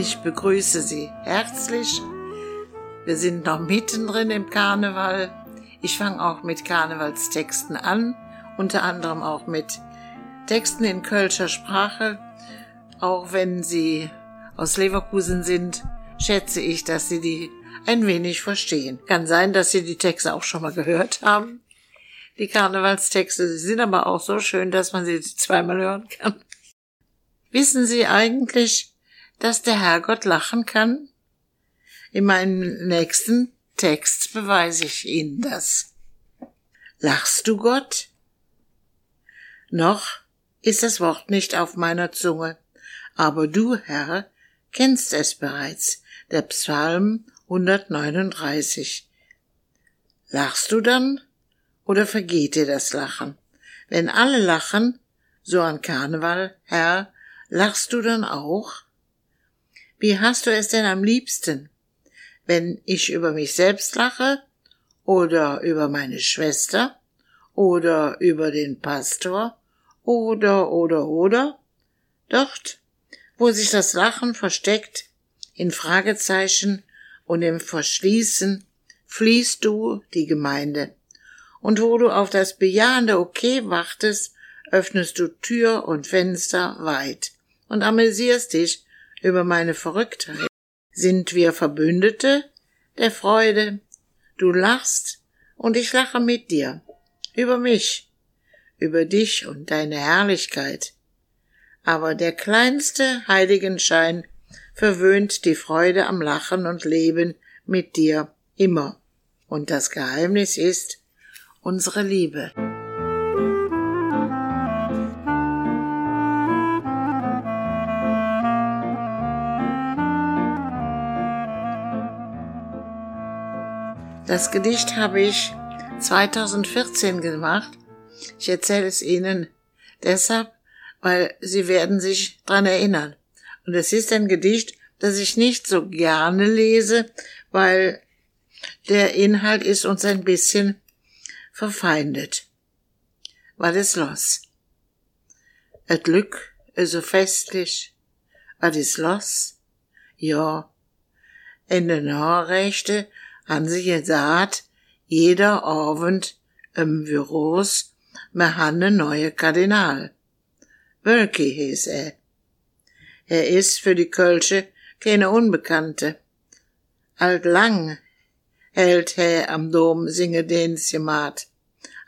Ich begrüße Sie herzlich. Wir sind noch mittendrin im Karneval. Ich fange auch mit Karnevalstexten an, unter anderem auch mit Texten in kölscher Sprache. Auch wenn Sie aus Leverkusen sind, schätze ich, dass Sie die ein wenig verstehen. Kann sein, dass Sie die Texte auch schon mal gehört haben. Die Karnevalstexte sie sind aber auch so schön, dass man sie zweimal hören kann. Wissen Sie eigentlich, dass der Herrgott lachen kann? In meinem nächsten Text beweise ich Ihnen das. Lachst du Gott? Noch ist das Wort nicht auf meiner Zunge, aber du, Herr, kennst es bereits, der Psalm 139. Lachst du dann oder vergeht dir das Lachen? Wenn alle lachen, so an Karneval, Herr, lachst du dann auch? Wie hast du es denn am liebsten? Wenn ich über mich selbst lache oder über meine Schwester oder über den Pastor oder oder oder? Dort, wo sich das Lachen versteckt, in Fragezeichen und im Verschließen, fließt du die Gemeinde. Und wo du auf das bejahende Okay wartest, öffnest du Tür und Fenster weit und amüsierst dich über meine Verrücktheit. Sind wir Verbündete der Freude? Du lachst und ich lache mit dir. Über mich, über dich und deine Herrlichkeit. Aber der kleinste Heiligenschein verwöhnt die Freude am Lachen und Leben mit dir immer. Und das Geheimnis ist unsere Liebe. Das Gedicht habe ich 2014 gemacht. Ich erzähle es Ihnen deshalb, weil Sie werden sich dran erinnern. Und es ist ein Gedicht, das ich nicht so gerne lese, weil der Inhalt ist uns ein bisschen verfeindet. Was ist los? Et Glück so festlich. Was ist los? Ja, in den Nachrichten han sie gesagt, jeder Abend im Büros, wir han ne neue Kardinal. Wölki hieß er. Er ist für die Kölsche keine Unbekannte. Alt lang hält er am Dom Singedensjemat,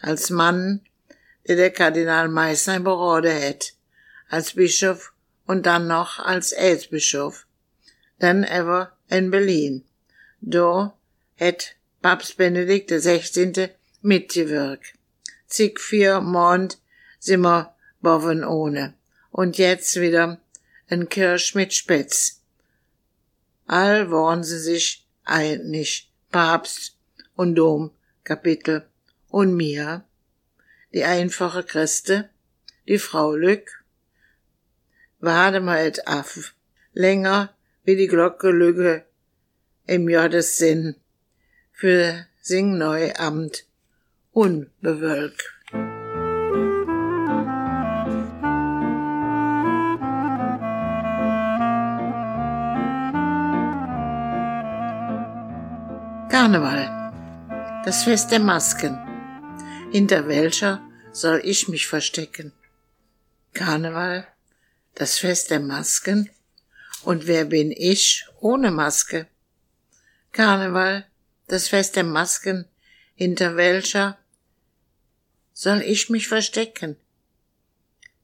als Mann, der der Kardinal Meißner berode hätt, als Bischof und dann noch als Erzbischof. Dann ever in Berlin. Do het Papst Benedikt XVI. mitgewirkt. Zig vier Mond simmer boven ohne. Und jetzt wieder en Kirsch mit Spätz. All waren sie sich einig, Papst und Domkapitel und mir, die einfache Christe, die Frau Lück, wade mal et af, länger wie die Glocke lüge im Sinn für Singneuamt unbewölkt. Karneval. Das Fest der Masken. Hinter welcher soll ich mich verstecken? Karneval. Das Fest der Masken. Und wer bin ich ohne Maske? Karneval das Fest der Masken, hinter welcher soll ich mich verstecken?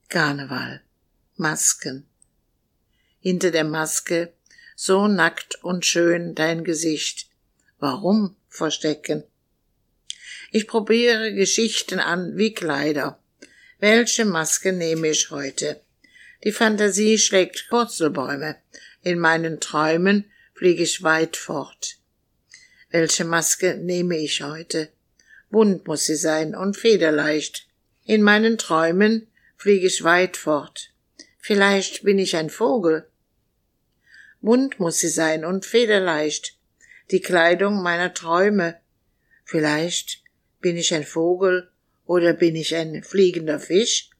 Karneval, Masken. Hinter der Maske, so nackt und schön dein Gesicht. Warum verstecken? Ich probiere Geschichten an wie Kleider. Welche Maske nehme ich heute? Die Fantasie schlägt Purzelbäume. In meinen Träumen fliege ich weit fort. Welche Maske nehme ich heute? Bunt muss sie sein und federleicht. In meinen Träumen fliege ich weit fort. Vielleicht bin ich ein Vogel. Bunt muss sie sein und federleicht. Die Kleidung meiner Träume. Vielleicht bin ich ein Vogel oder bin ich ein fliegender Fisch?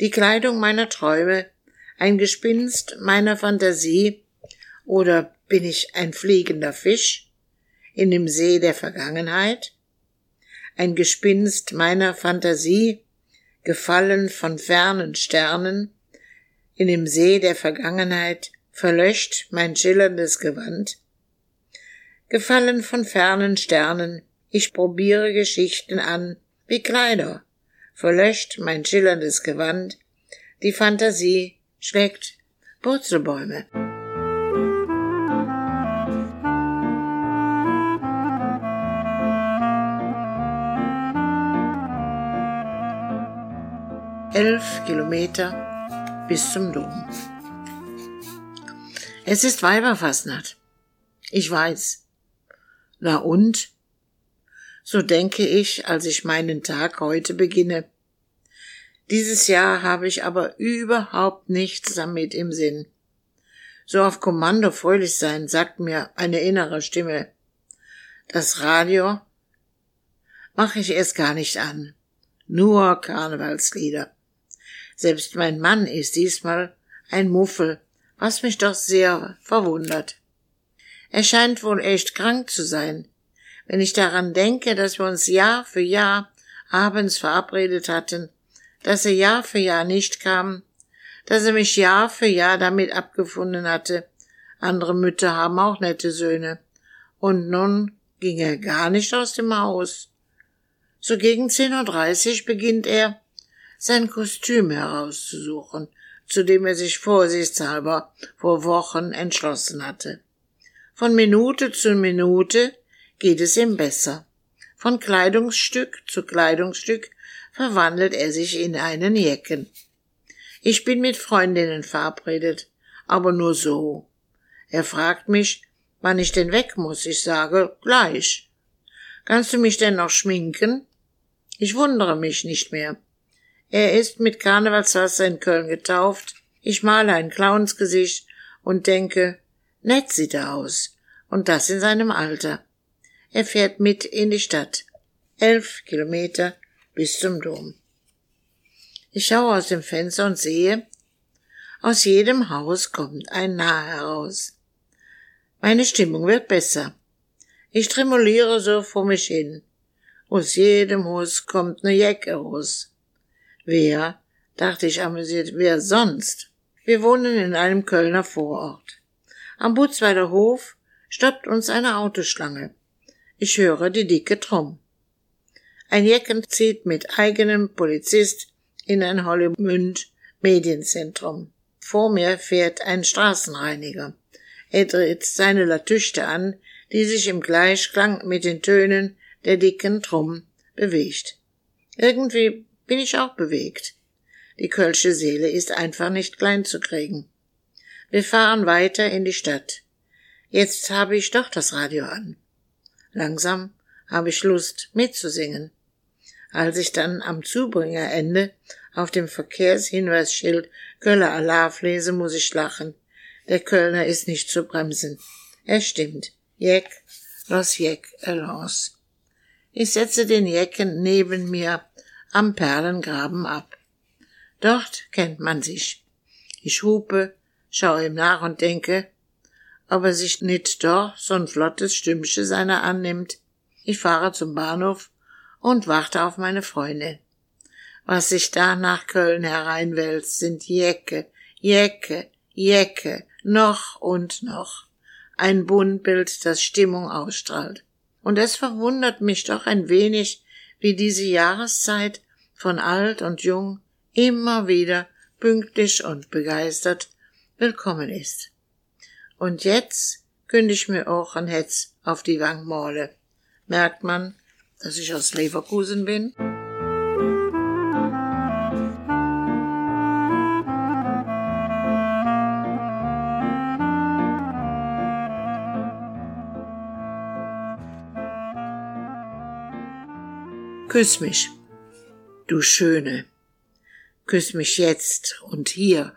Die Kleidung meiner Träume, Ein Gespinst meiner Fantasie oder bin ich ein fliegender Fisch in dem See der Vergangenheit? Ein Gespinst meiner Fantasie, gefallen von fernen Sternen, in dem See der Vergangenheit verlöscht mein schillerndes Gewand? Gefallen von fernen Sternen, ich probiere Geschichten an, wie Kleider, verlöscht mein schillerndes Gewand, die Fantasie schlägt Purzelbäume. Elf Kilometer bis zum Dom. Es ist Weiberfastnacht. Ich weiß. Na und? So denke ich, als ich meinen Tag heute beginne. Dieses Jahr habe ich aber überhaupt nichts damit im Sinn. So auf Kommando fröhlich sein, sagt mir eine innere Stimme. Das Radio mache ich erst gar nicht an. Nur Karnevalslieder. Selbst mein Mann ist diesmal ein Muffel, was mich doch sehr verwundert. Er scheint wohl echt krank zu sein. Wenn ich daran denke, dass wir uns Jahr für Jahr abends verabredet hatten, dass er Jahr für Jahr nicht kam, dass er mich Jahr für Jahr damit abgefunden hatte, andere Mütter haben auch nette Söhne, und nun ging er gar nicht aus dem Haus. So gegen 10.30 Uhr beginnt er, sein Kostüm herauszusuchen, zu dem er sich vorsichtshalber vor Wochen entschlossen hatte. Von Minute zu Minute geht es ihm besser. Von Kleidungsstück zu Kleidungsstück verwandelt er sich in einen Jecken. Ich bin mit Freundinnen verabredet, aber nur so. Er fragt mich, wann ich denn weg muss. Ich sage, gleich. Kannst du mich denn noch schminken? Ich wundere mich nicht mehr. Er ist mit Karnevalswasser in Köln getauft. Ich male ein Clownsgesicht und denke, nett sieht er aus. Und das in seinem Alter. Er fährt mit in die Stadt. Elf Kilometer bis zum Dom. Ich schaue aus dem Fenster und sehe, aus jedem Haus kommt ein Nah heraus. Meine Stimmung wird besser. Ich tremuliere so vor mich hin. Aus jedem Haus kommt ne Jacke raus. Wer, dachte ich amüsiert, wer sonst? Wir wohnen in einem Kölner Vorort. Am Butzweiler Hof stoppt uns eine Autoschlange. Ich höre die dicke Tromm. Ein Jecken zieht mit eigenem Polizist in ein Hollemünd Medienzentrum. Vor mir fährt ein Straßenreiniger. Er dreht seine Latüchte an, die sich im Gleichklang mit den Tönen der dicken Tromm bewegt. Irgendwie bin ich auch bewegt. Die kölsche Seele ist einfach nicht klein zu kriegen. Wir fahren weiter in die Stadt. Jetzt habe ich doch das Radio an. Langsam habe ich Lust mitzusingen. Als ich dann am Zubringerende auf dem Verkehrshinweisschild Köller Alarv lese, muss ich lachen. Der Kölner ist nicht zu bremsen. Er stimmt. Jeck, los Jeck, los. Ich setze den Jecken neben mir am Perlengraben ab. Dort kennt man sich. Ich hupe, schaue ihm nach und denke, ob er sich nicht doch so'n flottes Stümmchen seiner annimmt. Ich fahre zum Bahnhof und warte auf meine Freundin. Was sich da nach Köln hereinwälzt, sind Jecke, Jecke, Jecke, noch und noch. Ein Buntbild, das Stimmung ausstrahlt. Und es verwundert mich doch ein wenig, wie diese Jahreszeit von alt und jung immer wieder pünktlich und begeistert willkommen ist. Und jetzt künde ich mir auch ein Hetz auf die Wangmale. Merkt man, dass ich aus Leverkusen bin? Küss mich, du Schöne. Küss mich jetzt und hier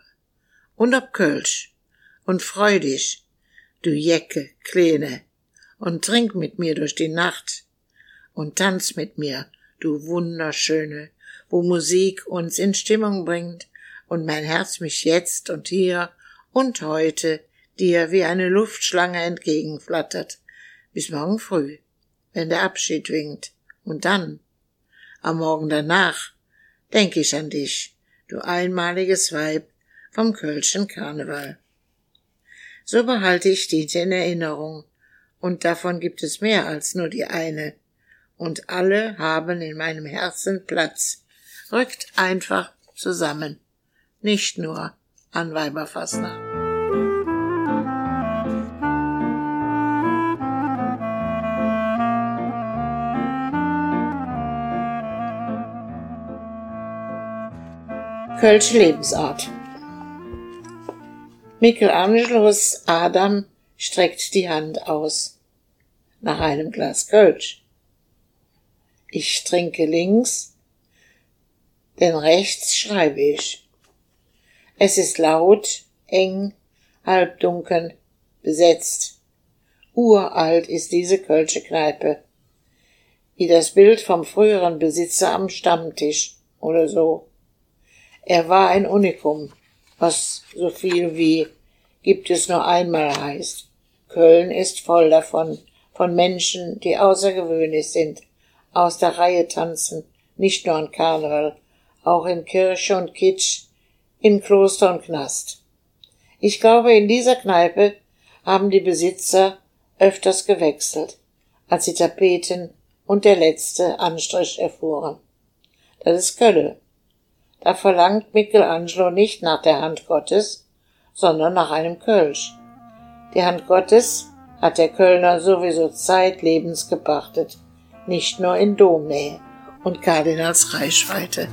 und ob Kölsch und freu dich, du Jecke, Kleine, und trink mit mir durch die Nacht und tanz mit mir, du Wunderschöne, wo Musik uns in Stimmung bringt und mein Herz mich jetzt und hier und heute dir wie eine Luftschlange entgegenflattert, bis morgen früh, wenn der Abschied winkt, und dann, am Morgen danach, denk ich an dich, du einmaliges Weib vom Kölschen Karneval. So behalte ich dies in Erinnerung, und davon gibt es mehr als nur die eine, und alle haben in meinem Herzen Platz. Rückt einfach zusammen, nicht nur an Weiberfassnacht. Kölsche Lebensart. Michelangelos Adam streckt die Hand aus nach einem Glas Kölsch. Ich trinke links, denn rechts schreibe ich. Es ist laut, eng, halbdunkel, besetzt. Uralt ist diese Kölsche Kneipe, wie das Bild vom früheren Besitzer am Stammtisch oder so. Er war ein Unikum, was so viel wie gibt es nur einmal heißt. Köln ist voll davon, von Menschen, die außergewöhnlich sind, aus der Reihe tanzen, nicht nur an Karneval, auch in Kirche und Kitsch, in Kloster und Knast. Ich glaube, in dieser Kneipe haben die Besitzer öfters gewechselt, als die Tapeten und der letzte Anstrich erfuhren. Das ist Kölle. Da verlangt Michelangelo nicht nach der Hand Gottes, sondern nach einem Kölsch. Die Hand Gottes hat der Kölner sowieso zeitlebens gepachtet, nicht nur in Domnähe und Kardinals Reichweite.